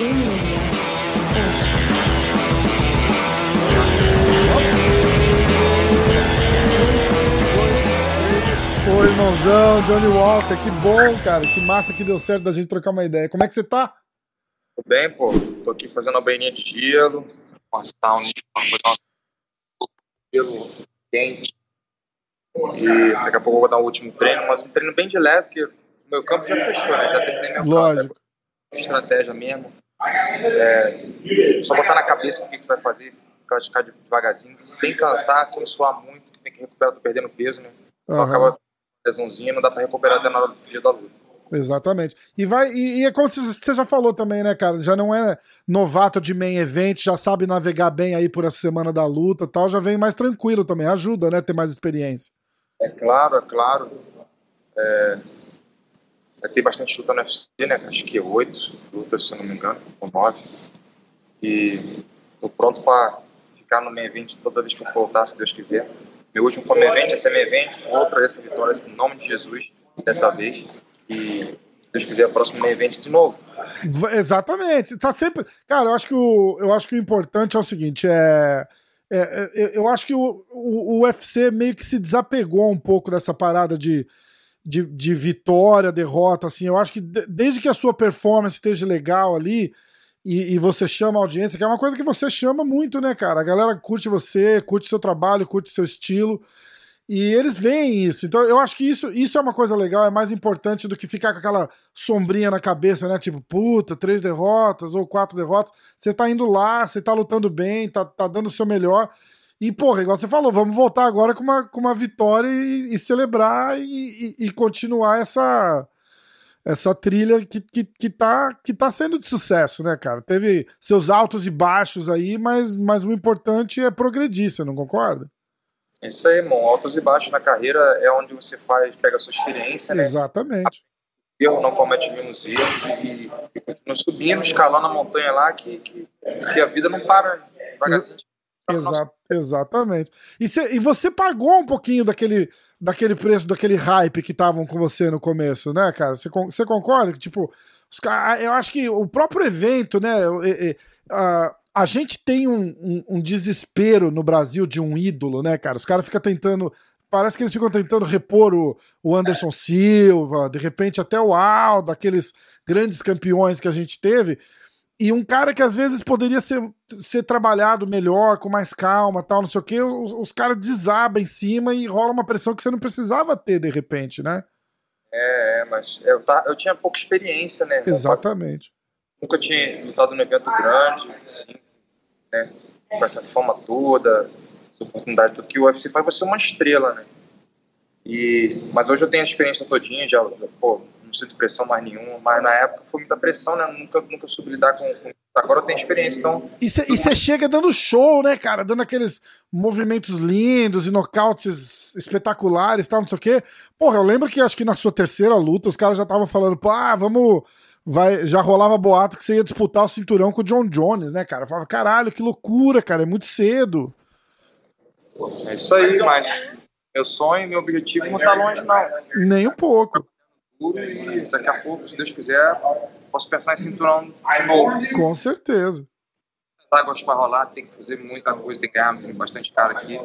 Ô, irmãozão, Johnny Walker, que bom, cara. Que massa que deu certo da gente trocar uma ideia. Como é que você tá? Tudo bem, pô. Tô aqui fazendo uma banhinha de gelo, sauna, um gelo quente. E daqui a pouco eu vou dar o último treino, mas um treino bem de leve, porque o meu campo já fechou, né? Já terminei meu Lógico. campo. Estratégia mesmo. É, só botar na cabeça o que, que você vai fazer, praticar devagarzinho, sem cansar, sem suar muito, que tem que recuperar, tô perdendo peso, né? Então Aham. acaba lesãozinha, não dá pra recuperar até na hora do dia da luta. Exatamente. E vai e, e é como você já falou também, né, cara? Já não é novato de main event, já sabe navegar bem aí por essa semana da luta, tal, já vem mais tranquilo também, ajuda, né, ter mais experiência. É claro, é claro. É, vai ter bastante luta no UFC, né? Acho que oito lutas, se eu não me engano, ou nove. E tô pronto para ficar no main event toda vez que eu for lutar, se Deus quiser. Meu último foi main event, esse é main event, outra essa vitória em nome de Jesus, dessa vez. E se Deus quiser, o próximo main event de novo. Exatamente. Tá sempre. Cara, eu acho que o, eu acho que o importante é o seguinte: é. é- é- eu- eu acho que o, o, o UFC meio que se desapegou um pouco dessa parada de, de, de vitória, derrota, assim. Eu acho que de- desde que a sua performance esteja legal ali e, e você chama a audiência, que é uma coisa que você chama muito, né, cara? A galera curte você, curte seu trabalho, curte seu estilo. E eles veem isso. Então eu acho que isso, isso é uma coisa legal, é mais importante do que ficar com aquela sombrinha na cabeça, né? Tipo, puta, três derrotas ou quatro derrotas. Você tá indo lá, você tá lutando bem, tá, tá dando o seu melhor. E, porra, igual você falou, vamos voltar agora com uma, com uma vitória e, e celebrar e, e- e continuar essa, essa trilha que, que, que, tá, que tá sendo de sucesso, né, cara? Teve seus altos e baixos aí, mas, mas o importante é progredir, você não concorda? Isso aí, irmão. Altos e baixos na carreira é onde você faz, pega a sua experiência, né? Exatamente. erro, não comete menos erros e, e continua subindo, escalando a montanha lá, que, que, que a vida não para devagarzinho. Exa exatamente. E, cê- e você pagou um pouquinho daquele, daquele preço, daquele hype que estavam com você no começo, né, cara? Você con- você concorda que, tipo, os eu acho que o próprio evento, né? e- e- a, a gente tem um, um- um desespero no Brasil de um ídolo, né, cara? Os caras ficam tentando. Parece que eles ficam tentando repor o, o Anderson Silva, de repente até o Aldo, aqueles grandes campeões que a gente teve. E um cara que às vezes poderia ser, ser trabalhado melhor, com mais calma, tal, não sei o quê, os, os caras desabam em cima e rola uma pressão que você não precisava ter de repente, né? É, é, mas eu, tá, eu tinha pouca experiência, né? Exatamente. Nunca tinha lutado num evento grande, assim, né? Com essa fama toda, essa oportunidade do que o UFC faz você uma estrela, né? E, mas hoje eu tenho a experiência todinha, já, pô, não sinto pressão mais nenhuma, mas na época foi muita pressão, né? Nunca, nunca soube lidar com, com Agora eu tenho experiência, então E você chega dando show, né, cara? Dando aqueles movimentos lindos e nocautes espetaculares tal, não sei o quê. Porra, eu lembro que acho que na sua terceira luta os caras já estavam falando, pô, ah, vamos. Vai, já rolava boato que você ia disputar o cinturão com o John Jones, né, cara? Eu falava, caralho, que loucura, cara, é muito cedo. é isso aí, mas meu sonho, meu objetivo não tá longe, não. Nem um pouco. E daqui a pouco, se Deus quiser, posso pensar em cinturão de novo. Com certeza. águas para rolar, tem que fazer muita coisa, tem que ganhar tem bastante cara aqui,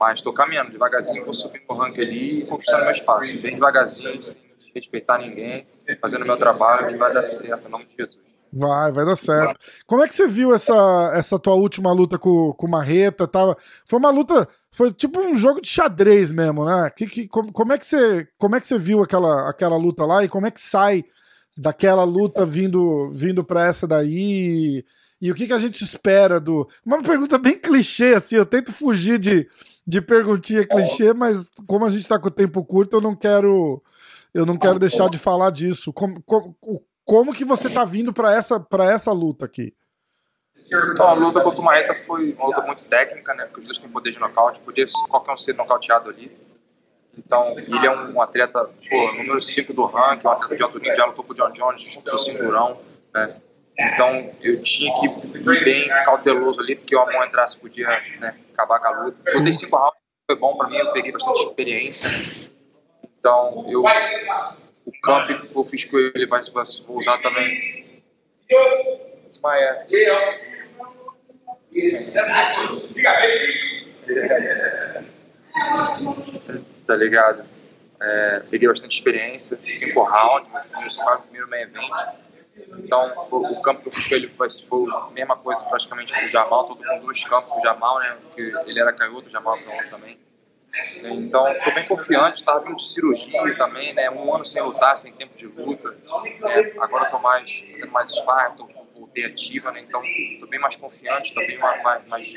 mas estou caminhando devagarzinho, vou subir no ranking ali e conquistando meu espaço, bem devagarzinho, sem respeitar ninguém, fazendo meu trabalho, que vai dar certo, em nome de Jesus. Vai, vai dar certo. Como é que você viu essa, essa tua última luta com, com o Marreta? Tava, foi uma luta, foi tipo um jogo de xadrez mesmo, né? Que, que, como, como, é que você, como é que você viu aquela, aquela luta lá e como é que sai daquela luta vindo, vindo pra essa daí? E o que, que a gente espera do. Uma pergunta bem clichê, assim, eu tento fugir de, de perguntinha clichê, mas como a gente tá com o tempo curto, eu não quero. Eu não quero deixar de falar disso. Como, como, como que você tá vindo para essa, pra essa luta aqui? Então, a luta contra o Marreta foi uma luta muito técnica, né? Porque os dois têm poder de nocaute, podia qualquer um ser nocauteado ali. Então, ele é um, atleta, pô, número 5 do ranking, um atleta de alto nível, já lutou com o John Jones, o cinturão, né? Então, eu tinha que ir bem cauteloso ali, porque o mão entrasse podia né, acabar com a luta. Eu dei cinco rounds, foi bom para mim, eu peguei bastante experiência. Então, eu, o campo que eu fiz com ele vai, vou usar também tá ligado? É, peguei bastante experiência, cinco rounds, meu primeiro, primeiro main event. Então, foi, o campo que eu fui ele foi, foi a mesma coisa praticamente que o Jamal, todo com dois campos com o Jamal, né? Porque ele era canhoto, o Jamal é canhoto também. Então, estou bem confiante, estava vindo de cirurgia também, né? Um ano sem lutar, sem tempo de luta. Né? Agora estou mais, fazendo mais sparring, voltei ativa, né? Então, estou bem mais confiante, estou bem mais, mais, mais,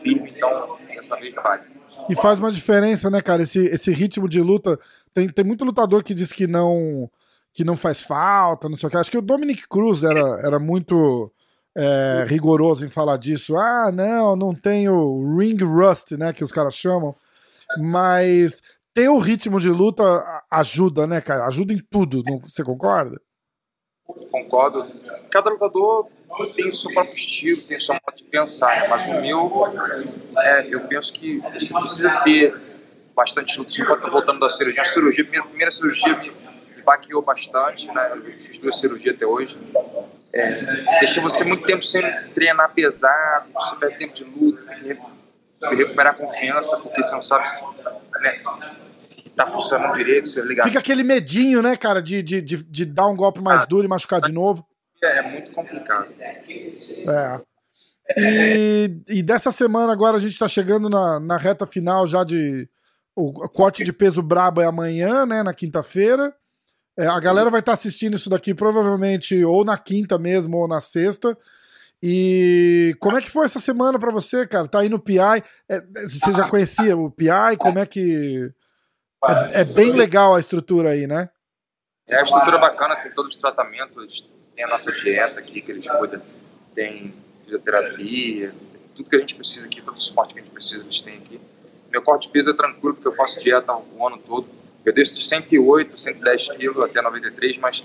firme, então, dessa vez vai. E faz uma diferença, né, cara? Esse, esse ritmo de luta. Tem, tem muito lutador que diz que não que não faz falta, não sei o que. Acho que o Dominic Cruz era, era muito é, rigoroso em falar disso. Ah, não, não tem o ring rust, né, que os caras chamam. Mas ter o ritmo de luta ajuda, né, cara? Ajuda em tudo, não, você concorda? Concordo. Cada lutador tem o seu próprio estilo, tem o seu modo de pensar, né? mas o meu, é, eu penso que você precisa ter bastante luta. Enquanto voltando da cirurgia, a cirurgia, minha primeira cirurgia me, baqueou bastante, né? Eu fiz duas cirurgias até hoje. É, deixa você muito tempo sem treinar pesado, você perde tempo de luta, tem que recuperar a confiança, porque você não sabe se, né, se tá funcionando direito, se é ligado. Fica aquele medinho, né, cara, de, de, de, de dar um golpe mais ah, duro e machucar de novo. É, é muito complicado. É. E, e dessa semana agora a gente tá chegando na, na reta final já de. O corte de peso brabo é amanhã, né, na quinta-feira. É, a galera vai estar tá assistindo isso daqui provavelmente ou na quinta mesmo ou na sexta. E como é que foi essa semana para você, cara? Tá aí no PI. É, você já conhecia o PI? Como é que. É, é, bem legal a estrutura aí, né? É a estrutura bacana, tem todos os tratamentos, tem a nossa dieta aqui que eles cuidam, tem fisioterapia, tudo que a gente precisa aqui, todo o suporte que a gente precisa, eles têm aqui. Meu corte de peso é tranquilo, porque eu faço dieta o ano todo. Eu desço de 108, 110 quilos até 93, mas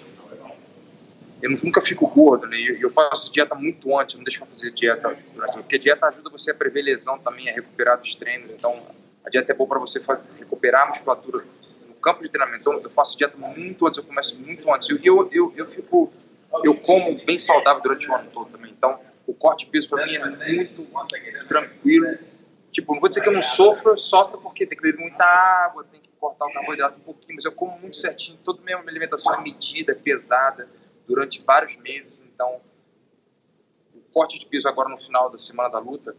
eu nunca fico gordo, né? Eu faço dieta muito antes, não deixo pra fazer dieta durante porque a dieta ajuda você a prever lesão também, a recuperar dos treinos. Então, a dieta é boa para você recuperar a musculatura no campo de treinamento. Então, eu faço dieta muito antes, eu começo muito antes. E eu, eu, eu fico, eu como bem saudável durante o ano todo também. Então, o corte de peso para mim é muito tranquilo. Tipo, não vou dizer que eu não sofro, sofro porque tem que beber muita água, tem que cortar o carboidrato um pouquinho, mas eu como muito certinho. Toda minha alimentação é medida, é pesada durante vários meses. Então, o corte de peso agora no final da semana da luta,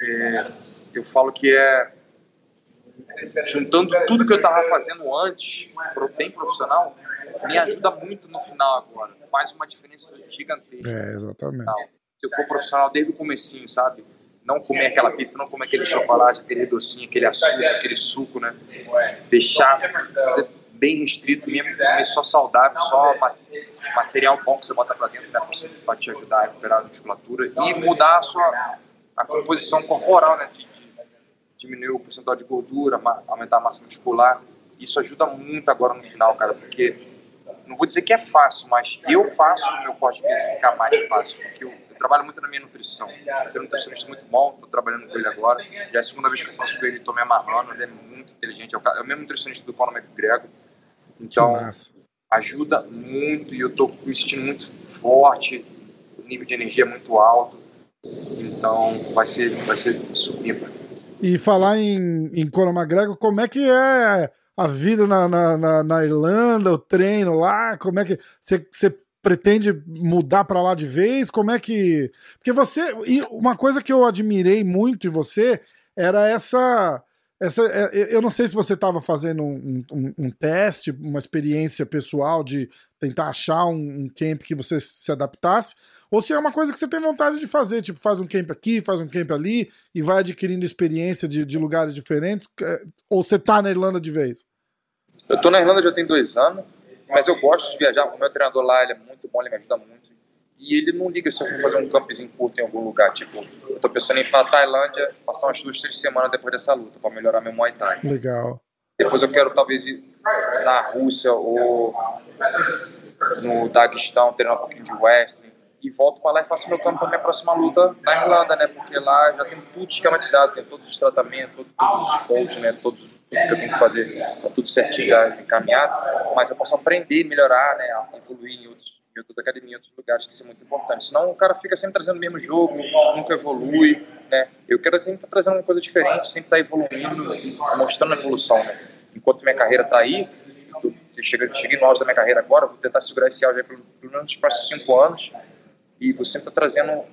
é, eu falo que é juntando tudo que eu estava fazendo antes, bem profissional, me ajuda muito no final agora. Faz uma diferença gigantesca. É, exatamente. Se eu for profissional desde o comecinho, sabe? Não comer aquela pizza, não comer aquele chocolate, aquele docinho, aquele açúcar, aquele suco, né? Deixar bem restrito mesmo, comer só saudável, só material bom que você bota para dentro né, para te ajudar a recuperar a musculatura e mudar a sua a composição corporal, né, de, de diminuir o percentual de gordura, aumentar a massa muscular. Isso ajuda muito agora no final, cara, porque não vou dizer que é fácil, mas eu faço o meu corte de peso ficar mais fácil, porque eu, eu, trabalho muito na minha nutrição. Eu tenho um nutricionista muito bom, estou trabalhando com ele agora. Já é a segunda vez que eu faço com ele, estou me amarrando, ele é muito inteligente. É o, é o mesmo nutricionista do Conor McGregor. Então, ajuda muito e eu estou me sentindo muito forte, o nível de energia é muito alto. Então, vai ser, vai ser supimpa. E falar em, em Conor McGregor, como é que é a vida na, na, na, na Irlanda, o treino lá? Como é que você pretende mudar para lá de vez? Como é que. Porque você. E uma coisa que eu admirei muito em você era essa essa, é, eu não sei se você estava fazendo um, um, um, teste, uma experiência pessoal de tentar achar um, um, camp que você se adaptasse, ou se é uma coisa que você tem vontade de fazer, tipo, faz um camp aqui, faz um camp ali, e vai adquirindo experiência de, de lugares diferentes, é, ou você tá na Irlanda de vez? Eu tô na Irlanda já tem dois anos, mas eu gosto de viajar, o meu treinador lá ele é muito bom, ele me ajuda muito e ele não liga se eu for fazer um campzinho curto em algum lugar. Tipo, eu tô pensando em ir pra Tailândia, passar umas duas, três semanas depois dessa luta, para melhorar meu Muay Thai. Legal. Depois eu quero talvez ir na Rússia ou no Daguestão, treinar um pouquinho de wrestling. E volto para lá e faço meu campo para minha próxima luta na Irlanda, né? Porque lá já tem tudo esquematizado, tem todos os tratamentos, todos os coaches, né? Todos, tudo que eu tenho que fazer, tá tudo certinho, já encaminhado. Mas eu posso aprender, melhorar, né? Evoluir em outros em outras academias, em outros lugares, que isso é muito importante. Senão o cara fica sempre trazendo o mesmo jogo, nunca evolui, né? Eu quero sempre estar trazendo uma coisa diferente, sempre estar evoluindo, mostrando a evolução, né? Enquanto minha carreira está aí, cheguei, no auge da minha carreira agora, vou tentar segurar esse auge pelo, pelo menos nos próximos cinco anos, e vou sempre estar trazendo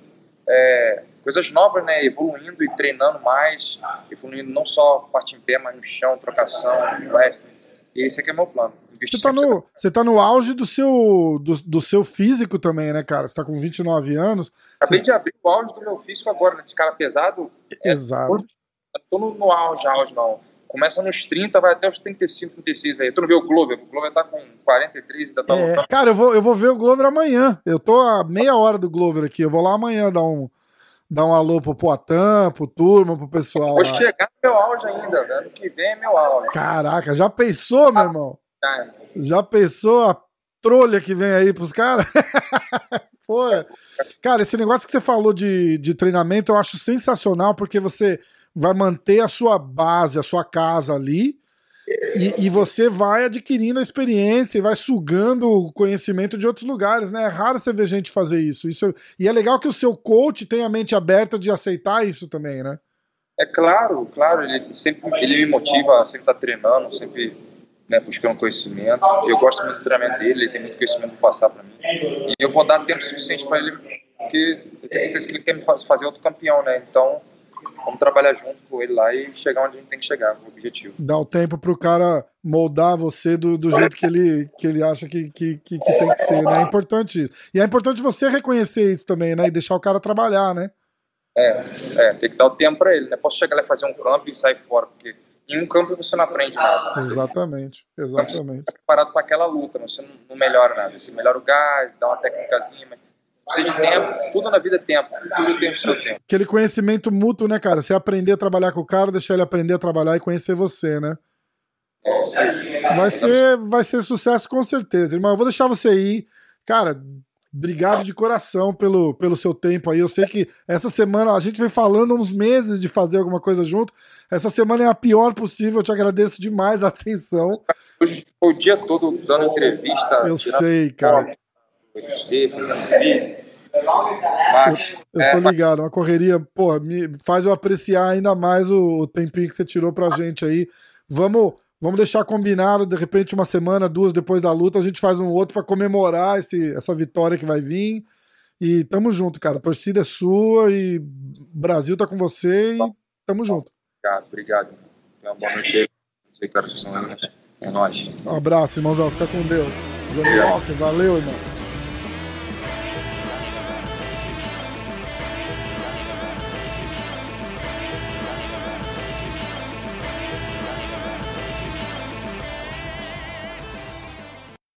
é, coisas novas, né? Evoluindo e treinando mais, evoluindo não só parte em pé, mas no chão, trocação, wrestling. E esse aqui é meu plano. Você tá, no, você tá no auge do seu, do, do, seu físico também, né, cara? Você tá com 29 anos. Acabei você... de abrir o auge do meu físico agora, né? De cara pesado. Exato. É, tô no, no auge, auge, não. Começa nos 30, vai até os 35, 36 aí. Tu não vê o Glover? O Glover tá com 43 ainda tá é, Cara, eu vou, eu vou ver o Glover amanhã. Eu tô a meia hora do Glover aqui. Eu vou lá amanhã dar um, dar um alô pro Poitin, pro turma, pro pessoal. Vou chegar no meu auge ainda, ano que vem é meu auge. Caraca, já pensou, meu irmão? Já pensou a trolha que vem aí pros caras? Pô, cara, esse negócio que você falou de, de treinamento eu acho sensacional porque você vai manter a sua base, a sua casa ali e, e, você vai adquirindo a experiência e vai sugando o conhecimento de outros lugares, né? É raro você ver gente fazer isso. isso. E é legal que o seu coach tenha a mente aberta de aceitar isso também, né? É claro, claro. Ele sempre ele me motiva sempre estar treinando, sempre né, buscando conhecimento. Eu gosto muito do treinamento dele, ele tem muito conhecimento para passar para mim. E eu vou dar tempo suficiente para ele, porque eu tenho certeza que ele quer me fazer outro campeão, né? Então vamos trabalhar junto com ele lá e chegar onde a gente tem que chegar, o objetivo. Dá o tempo pro cara moldar você do, do jeito que ele, que ele acha que, que, que, que tem que ser, né? É importante isso. E é importante você reconhecer isso também, né? E deixar o cara trabalhar, né? É, é tem que dar o tempo para ele, né? Posso chegar lá e fazer um campo e sair fora, porque em um campo você não aprende nada. Exatamente, exatamente. Você preparado para aquela luta, você não, não melhora nada. Você melhora o gás, dá uma técnicazinha, mas precisa de tempo, tudo na vida é tempo, tudo tem o seu tempo. Aquele conhecimento mútuo, né, cara? Você aprender a trabalhar com o cara, deixar ele aprender a trabalhar e conhecer você, né? É, vai ser, vai ser sucesso com certeza, irmão. Eu vou deixar você aí. Cara, obrigado de coração pelo, pelo seu tempo aí. Eu sei que essa semana a gente vem falando uns meses de fazer alguma coisa junto. Essa semana é a pior possível. Eu te agradeço demais a atenção. Hoje o dia todo dando entrevista. Eu sei, cara você, fazendo vídeo. Mas, eu, eu tô é, ligado, uma correria, pô, me faz eu apreciar ainda mais o, o tempinho que você tirou pra gente aí. Vamos, vamos deixar combinado, de repente, uma semana, duas depois da luta, a gente faz um outro para comemorar esse, essa vitória que vai vir. E tamo junto, cara. A torcida é sua e o Brasil tá com você e tamo junto. Obrigado, obrigado. Uma boa noite aí. Não sei que horas são, É nóis. Um abraço, irmãozão. Fica com Deus. Johnny Walker, valeu, irmão.